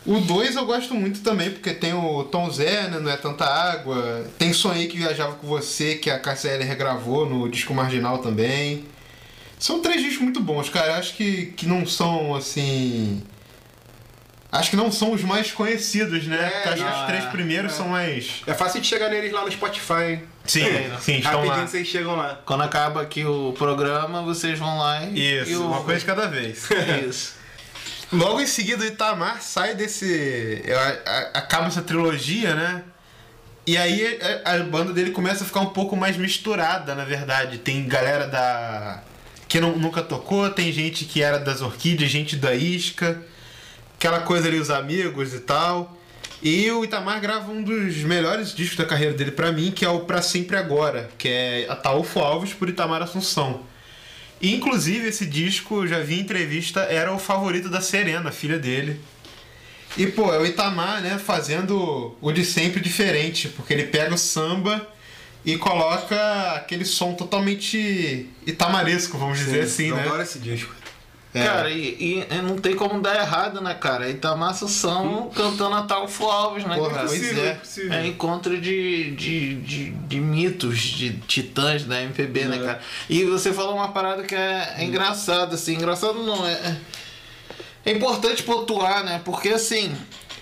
O 2 eu gosto muito também, porque tem o Tom Zé, né? Não é tanta água. Tem Sonhei que Viajava com Você, que a KCL regravou no disco Marginal também. São três discos muito bons, cara. Acho que, que não são, assim... Acho que não são os mais conhecidos, né? É, acho que os três é, primeiros é. são mais... É fácil de chegar neles lá no Spotify, hein? Sim, sim, estão Rapidinho lá. vocês chegam lá. Quando acaba aqui o programa, vocês vão lá e. Isso, e o- uma coisa de cada vez. *laughs* Isso. Logo em seguida, o Itamar sai desse. Acaba essa trilogia, né? E aí a, a banda dele começa a ficar um pouco mais misturada, na verdade. Tem galera da. que não- nunca tocou, tem gente que era das orquídeas, gente da isca, aquela coisa ali, os amigos e tal. E o Itamar grava um dos melhores discos da carreira dele pra mim, que é o Pra Sempre Agora, que é Ataúfo Alves por Itamar Assunção. E, Inclusive, esse disco, eu já vi em entrevista, era o favorito da Serena, filha dele. E, pô, é o Itamar, né, fazendo o de sempre diferente, porque ele pega o samba e coloca aquele som totalmente itamaresco, vamos dizer assim, eu né? adoro esse disco. É. Cara, e, e não tem como dar errado, né, cara? Itamar Sussão cantando a Talfo Alves, né, Porra, cara? pois é. É encontro de, de, de, de mitos, de titãs da MPB, né, cara? E você falou uma parada que é, é engraçada, assim. Engraçado não, é. É importante pontuar, né? Porque assim,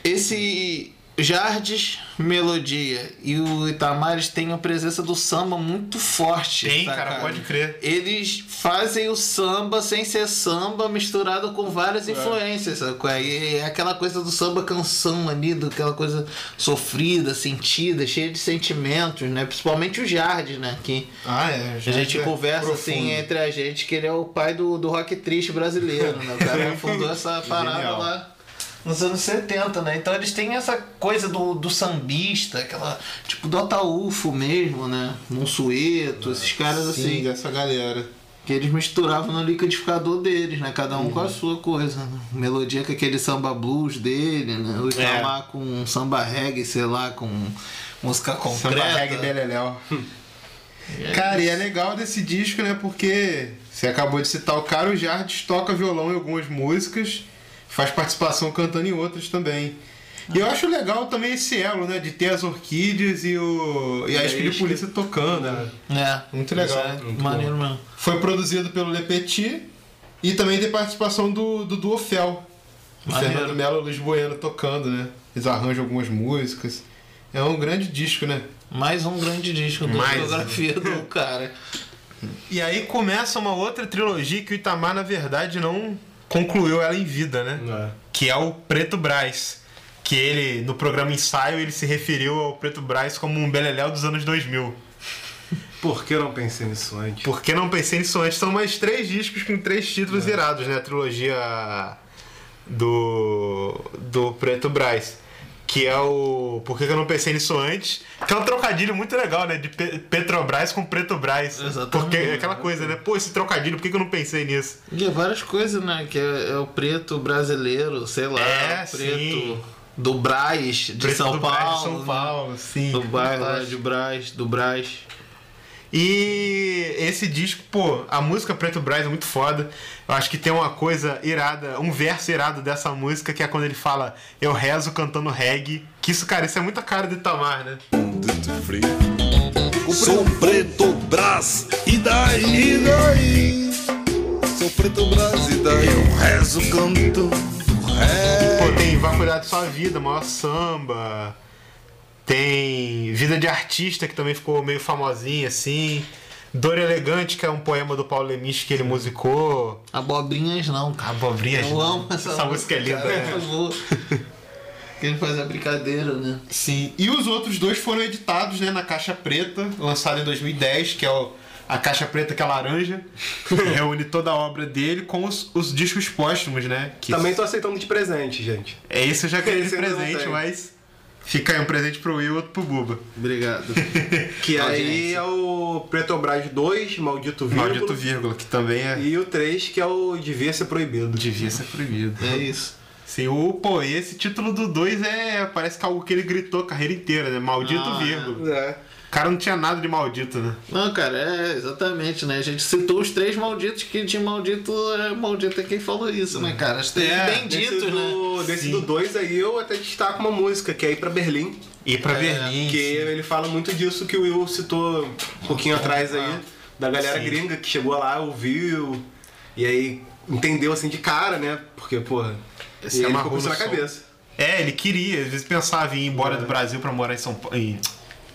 esse Jardes Melodia e o Itamares têm a presença do samba muito forte. Tem, tá, cara, pode crer. Eles fazem o samba sem ser samba, misturado com várias influências, sacou? E é aquela coisa do samba canção ali, do, aquela coisa sofrida, sentida, cheia de sentimentos, né? Principalmente o Jardes, né? Que Ah, é. a gente conversa assim entre a gente que ele é o pai do, do rock triste brasileiro, né? O cara *laughs* fundou essa parada Genial. lá. Nos anos 70, né? Então eles têm essa coisa do, do sambista, aquela. Tipo do Ataúfo mesmo, né? Monsueto, esses caras Sim, assim. dessa galera. Que eles misturavam no liquidificador deles, né? Cada um Uhum. com a sua coisa. Né? Melodia com aquele samba blues dele, né? O Itamar com um samba reggae, sei lá, com música concreta. Samba reggae beleléu. *laughs* Cara, e é legal desse disco, né? Porque você acabou de citar o cara, o Jardes toca violão em algumas músicas, faz participação cantando em outras também. E eu acho legal também esse elo, né? De ter as orquídeas e, o, e a Espírito de Polícia tocando. né? É. Muito legal. É maneiro mesmo. Foi produzido pelo Le Petit e também tem participação do, do Duo Fel. O Maneiro. Fernando Melo e Luiz Bueno tocando, né? Eles arranjam algumas músicas. É um grande disco, né? Mais um grande disco da um. discografia do cara. *laughs* E aí começa uma outra trilogia que o Itamar, na verdade, não concluiu ela em vida, né? Que é o Preto Brás. Que ele, no programa Ensaio, ele se referiu ao Preto Brás como um beleléu dos anos 2000. Por que não pensei nisso antes? Por que não pensei nisso antes? São mais três discos com três títulos irados, né? A trilogia do, do Preto Brás. Que é o. Por que eu não pensei nisso antes? Que é um trocadilho muito legal, né? De Pe- Petrobras com Preto Brás. Porque é aquela coisa, né? Pô, esse trocadilho, por que eu não pensei nisso? E é várias coisas, né? Que é, é o preto brasileiro, sei lá, É, o preto sim. do Brás, de Preto São do Paulo. Brás de São né? Paulo, sim. Do bairro de Brás, do Brás. E esse disco, pô, a música Preto Brás é muito foda. Eu acho que tem uma coisa irada, um verso irado dessa música, que é quando ele fala Eu rezo cantando reggae. Que isso, cara, isso é muita cara do Itamar, né? Sou preto Brás, e daí? E daí? Sou preto Brás, e daí? Eu rezo, canto, Pô, tem Vai Cuidar de Sua Vida, Maior Samba. Tem Vida de Artista, que também ficou meio famosinha, assim. Dor Elegante, que é um poema do Paulo Lemis que ele musicou. Abobrinhas não, cara. Abobrinhas Eu não. amo essa, Essa música é linda, cara, né? Por favor. Que ele faz a brincadeira, né? Sim. E os outros dois foram editados né, na Caixa Preta, lançado em 2010, que é o- a Caixa Preta que é laranja. que *laughs* reúne toda a obra dele com os, os discos póstumos, né? Que Também tô aceitando de presente, gente. É isso, eu já queria de presente, tem. mas. Fica aí um presente pro Will e outro pro Buba. Obrigado. *laughs* Que aí é o Petrobras 2, Maldito Vírgula. Maldito vírgula, que também é. E o 3, que é o Devia Ser Proibido. Devia ser proibido. É isso. Sim, o, pô, e esse título do 2 é. Parece que é algo que ele gritou a carreira inteira, né? Maldito Ah, vírgula. É. O cara não tinha nada de maldito, né? Não, cara, é exatamente, né? A gente citou os três malditos que de maldito é maldito é quem falou isso, né, cara? Os três benditos, desse né? do, Desse do 2 aí eu até destaco uma música, que é Ir Pra Berlim. Ir pra É, Berlim. Que sim. ele fala muito disso que o Will citou um pouquinho atrás aí, da galera Sim. gringa que chegou lá, ouviu, e aí entendeu assim de cara, né? Porque, porra, e Se ele ficou com isso no na cabeça. É, ele queria, às vezes pensava em ir embora do Brasil pra morar em São Paulo. Em...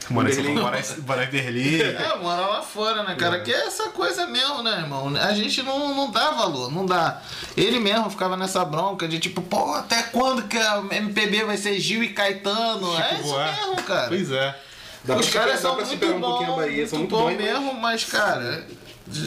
Morar em São Paulo, Berlim. morar em, Berlim. *laughs* É, morar lá fora, né, cara? Que é essa coisa mesmo, né, irmão? A gente não, não dá valor, não dá. Ele mesmo ficava nessa bronca de tipo, pô, até quando que a MPB vai ser Gil e Caetano? é isso Buarque. mesmo, cara. Pois é. Dá Os caras são pra muito superar um bons, pouquinho a Bahia, são muito bom bons, mas- mesmo, mas, cara,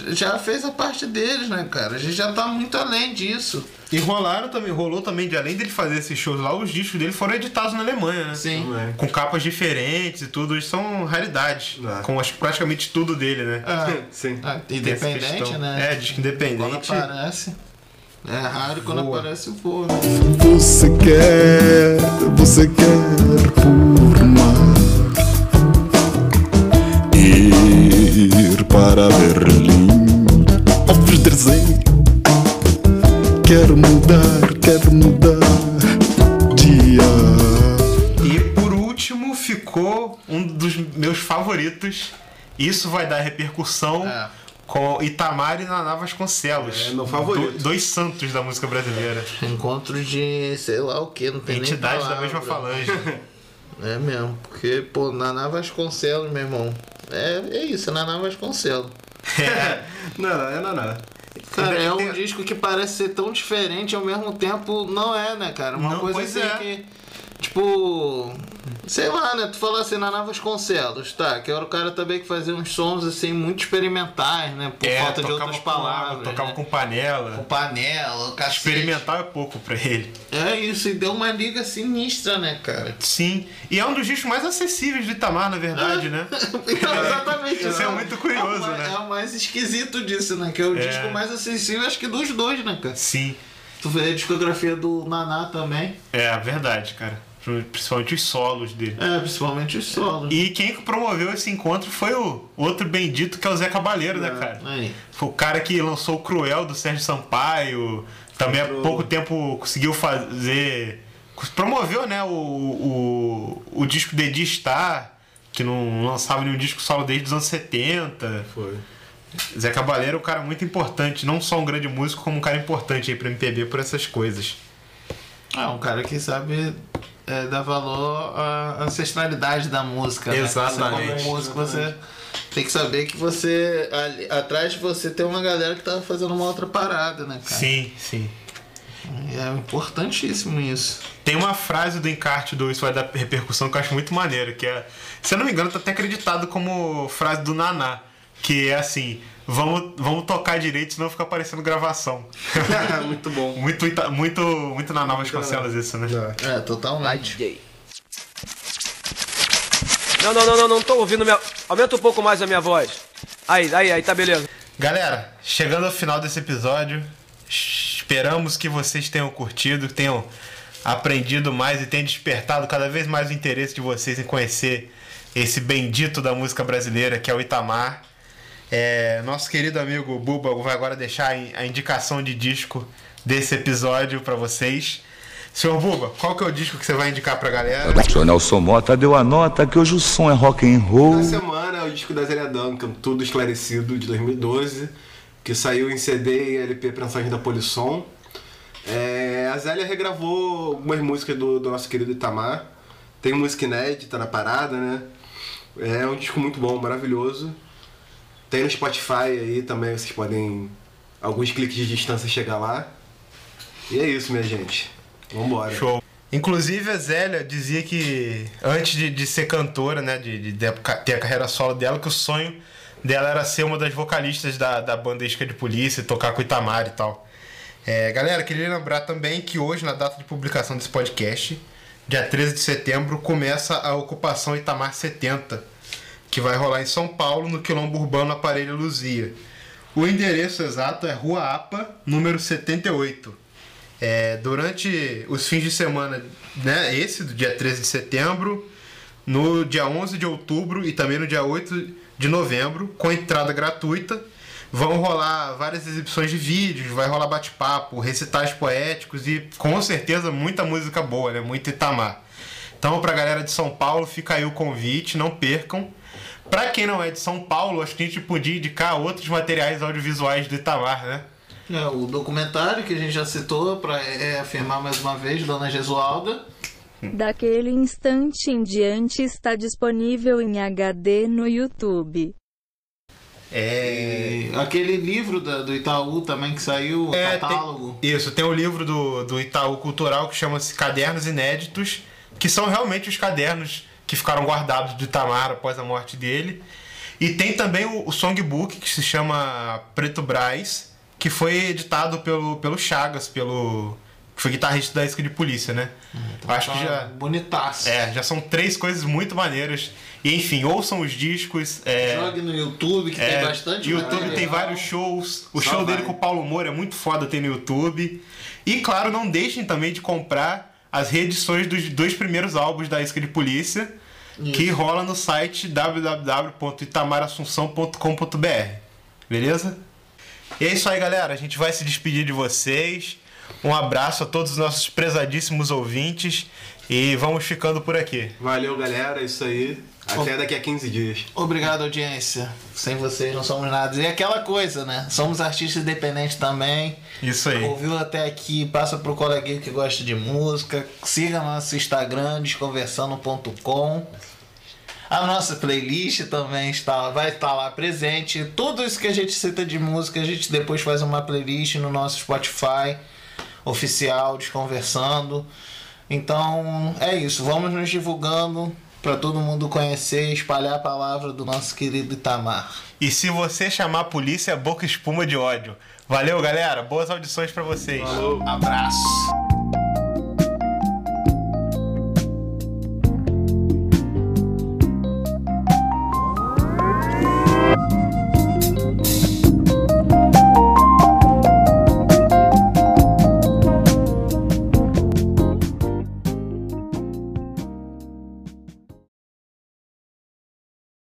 já fez a parte deles, né, cara? A gente já tá muito além disso. E rolaram também, rolou também, de além dele fazer esses shows lá, os discos dele foram editados na Alemanha, né? Sim. Com capas diferentes e tudo, são raridades. Com acho, que praticamente tudo dele, né? Ah, *laughs* Sim. ah, independente, né? É, disco Quando independente. aparece. É raro quando Voa. aparece o povo. né? Você quer, você quer por mar Ir para Berlim Quero mudar, quero mudar de ar E por último ficou um dos meus favoritos. Isso vai dar repercussão É. com Itamar e Naná Vasconcelos. É, meu favorito. Do- dois santos da música brasileira. Encontro de sei lá o que, não tem nem Entidades da palavra. mesma falange. É mesmo, porque, pô, Naná Vasconcelos, meu irmão. É, é isso, Naná Vasconcelos. *laughs* Não, não, é não. Cara, é um disco que parece ser tão diferente ao mesmo tempo não é, né, cara? Uma Não, coisa assim é. que. Tipo. Sei lá, né? Tu falou assim, Naná Vasconcelos, tá? Que era o cara também que fazia uns sons assim muito experimentais, né? Por É, falta de outras com- palavras. Tocava né? com panela. Com panela, cacete. Experimental é pouco pra ele. É isso, e deu uma liga sinistra, né, cara? Sim. E é um dos discos mais acessíveis do Itamar, na verdade, né? *laughs* Exatamente. Isso é muito curioso, é o, né? É o mais esquisito disso, né? Que é o É. disco mais acessível, acho que dos dois, né, cara? Sim. Tu vê a discografia do Naná também. É, verdade, cara. Principalmente os solos dele. É, principalmente os solos. E quem promoveu esse encontro foi o outro bendito que é o Zé Cabaleiro, né, cara? Aí. Foi o cara que lançou o Cruel do Sérgio Sampaio. Também há pouco tempo conseguiu fazer. Promoveu, né, o, o, o disco de Star, que não lançava nenhum disco solo desde os anos 70. Foi. Zé Cabaleiro é um cara muito importante, não só um grande músico, como um cara importante aí pro MPB por essas coisas. É um cara que sabe é, dar valor à ancestralidade da música. né? Exatamente. Você, como músico, você tem que saber que você. ali- atrás de você tem uma galera que tá fazendo uma outra parada, né, cara? Sim, sim. É importantíssimo isso. Tem uma frase do encarte do Isso Vai Dar Repercussão que eu acho muito maneiro, que é, se eu não me engano, tá até acreditado como frase do Naná, que é assim, vamos, vamos tocar direito, senão fica parecendo gravação. *laughs* muito bom. Muito, muito, muito Naná Vasconcelos isso, né? É, totalmente. Não, não, não, não, não tô ouvindo minha. Aumenta um pouco mais a minha voz. Aí, aí, aí, tá beleza. Galera, chegando ao final desse episódio, esperamos que vocês tenham curtido, tenham aprendido mais e tenham despertado cada vez mais o interesse de vocês em conhecer esse bendito da música brasileira que é o Itamar. É, nosso querido amigo Buba vai agora deixar a indicação de disco desse episódio pra vocês. Senhor Buba, qual que é o disco que você vai indicar pra galera? O senhor Nelson Mota deu a nota que hoje o som é rock and roll. Na semana é o disco da Zélia Duncan, Tudo Esclarecido, de 2012, que saiu em CD e LP Prensagem da Polisson. É, a Zélia regravou algumas músicas do, do nosso querido Itamar. Tem música inédita na parada, né? É um disco muito bom, maravilhoso. Tem no Spotify aí também, vocês podem, alguns cliques de distância, chegar lá. E é isso, minha gente. Vambora. Show. Inclusive a Zélia dizia que antes de, de ser cantora, né, de, de ter a carreira solo dela, que o sonho dela era ser uma das vocalistas da, da banda Isca de Polícia, tocar com o Itamar e tal. É, galera, queria lembrar também que hoje, na data de publicação desse podcast, dia 13 de setembro, começa a ocupação Itamar 70, que vai rolar em São Paulo, no Quilombo Urbano Aparelho Luzia. O endereço exato é Rua APA, número 78. É, durante os fins de semana, né, esse do dia 13 de setembro, no dia 11 de outubro e também no dia 8 de novembro, com entrada gratuita, vão rolar várias exibições de vídeos, vai rolar bate-papo, recitais poéticos e com certeza muita música boa, né, muito Itamar. Então, pra galera de São Paulo, fica aí o convite, não percam. Pra quem não é de São Paulo, acho que a gente podia indicar outros materiais audiovisuais do Itamar, né? É, o documentário que a gente já citou, para afirmar mais uma vez, Dona Gesualda. Daquele instante em diante está disponível em HD no YouTube. É. Aquele livro da- do Itaú também que saiu, o É, catálogo. tem- isso, tem o livro do, do Itaú Cultural que chama-se Cadernos Inéditos, que são realmente os cadernos que ficaram guardados do Itamar após a morte dele. E tem também o, o songbook que se chama Preto Brás, que foi editado pelo, pelo Chagas, pelo. que foi guitarrista da Isca de Polícia, né? Eu acho que tá já. Bonitaço. É, já são três coisas muito maneiras. E enfim, ouçam os discos. É, Jogue no YouTube, que é, tem bastante YouTube tem vários shows. O Só show vai. dele com o Paulo Moura é muito foda, tem no YouTube. E claro, não deixem também de comprar as reedições dos dois primeiros álbuns da Isca de Polícia, que rola no site www.itamarassunção.com.br. Beleza? E é isso aí, galera. A gente vai se despedir de vocês. Um abraço a todos os nossos prezadíssimos ouvintes e vamos ficando por aqui. Valeu, galera. É isso aí. Até daqui a 15 dias. Obrigado, audiência. Sem vocês não somos nada. E aquela coisa, né? Somos artistas independentes também. Isso aí. Ouviu até aqui, passa pro coleguinha que gosta de música. Siga nosso Instagram, desconversando.com. A nossa playlist também está, vai estar lá presente. Tudo isso que a gente cita de música, a gente depois faz uma playlist no nosso Spotify oficial, Desconversando. Então é isso, vamos nos divulgando para todo mundo conhecer e espalhar a palavra do nosso querido Itamar. E se você chamar a polícia, é boca espuma de ódio. Valeu, galera. Boas audições pra vocês. Abraço.